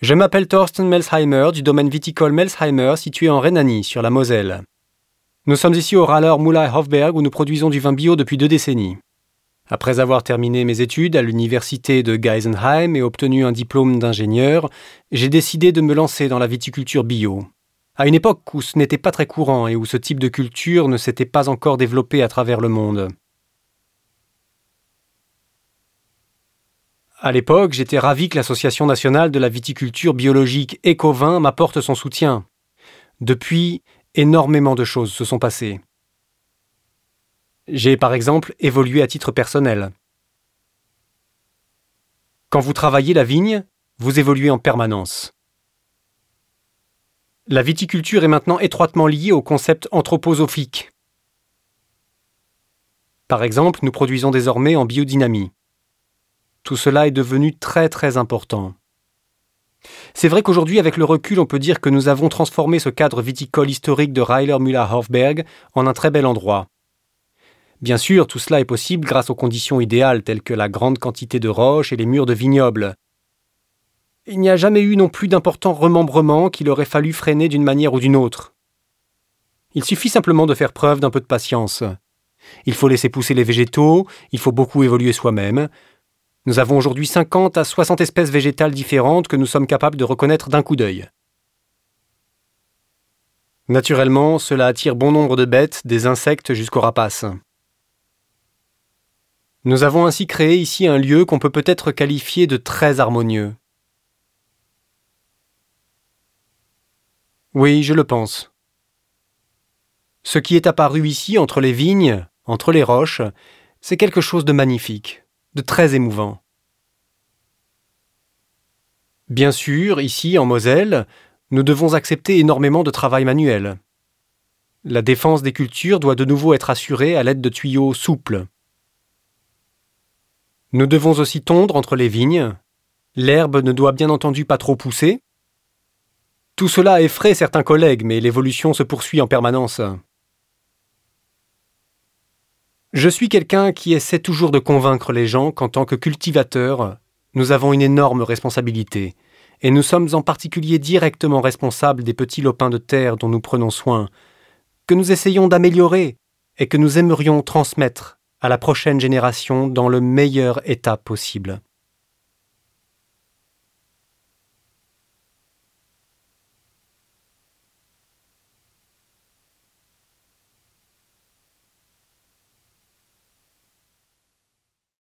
Je m'appelle Thorsten Melsheimer du domaine viticole Melsheimer situé en Rhénanie, sur la Moselle. Nous sommes ici au Raller Moulay Hofberg où nous produisons du vin bio depuis deux décennies. Après avoir terminé mes études à l'université de Geisenheim et obtenu un diplôme d'ingénieur, j'ai décidé de me lancer dans la viticulture bio. À une époque où ce n'était pas très courant et où ce type de culture ne s'était pas encore développé à travers le monde. À l'époque, j'étais ravi que l'Association nationale de la viticulture biologique Ecovin m'apporte son soutien. Depuis, énormément de choses se sont passées. J'ai par exemple évolué à titre personnel. Quand vous travaillez la vigne, vous évoluez en permanence. La viticulture est maintenant étroitement liée au concept anthroposophique. Par exemple, nous produisons désormais en biodynamie. Tout cela est devenu très très important. C'est vrai qu'aujourd'hui, avec le recul, on peut dire que nous avons transformé ce cadre viticole historique de Reiler-Müller-Hofberg en un très bel endroit. Bien sûr, tout cela est possible grâce aux conditions idéales telles que la grande quantité de roches et les murs de vignobles. Il n'y a jamais eu non plus d'importants remembrements qu'il aurait fallu freiner d'une manière ou d'une autre. Il suffit simplement de faire preuve d'un peu de patience. Il faut laisser pousser les végétaux, il faut beaucoup évoluer soi-même, nous avons aujourd'hui 50 à 60 espèces végétales différentes que nous sommes capables de reconnaître d'un coup d'œil. Naturellement, cela attire bon nombre de bêtes, des insectes jusqu'aux rapaces. Nous avons ainsi créé ici un lieu qu'on peut peut-être qualifier de très harmonieux. Oui, je le pense. Ce qui est apparu ici entre les vignes, entre les roches, c'est quelque chose de magnifique de très émouvant. Bien sûr, ici, en Moselle, nous devons accepter énormément de travail manuel. La défense des cultures doit de nouveau être assurée à l'aide de tuyaux souples. Nous devons aussi tondre entre les vignes. L'herbe ne doit bien entendu pas trop pousser. Tout cela effraie certains collègues, mais l'évolution se poursuit en permanence. Je suis quelqu'un qui essaie toujours de convaincre les gens qu'en tant que cultivateur, nous avons une énorme responsabilité, et nous sommes en particulier directement responsables des petits lopins de terre dont nous prenons soin, que nous essayons d'améliorer et que nous aimerions transmettre à la prochaine génération dans le meilleur état possible.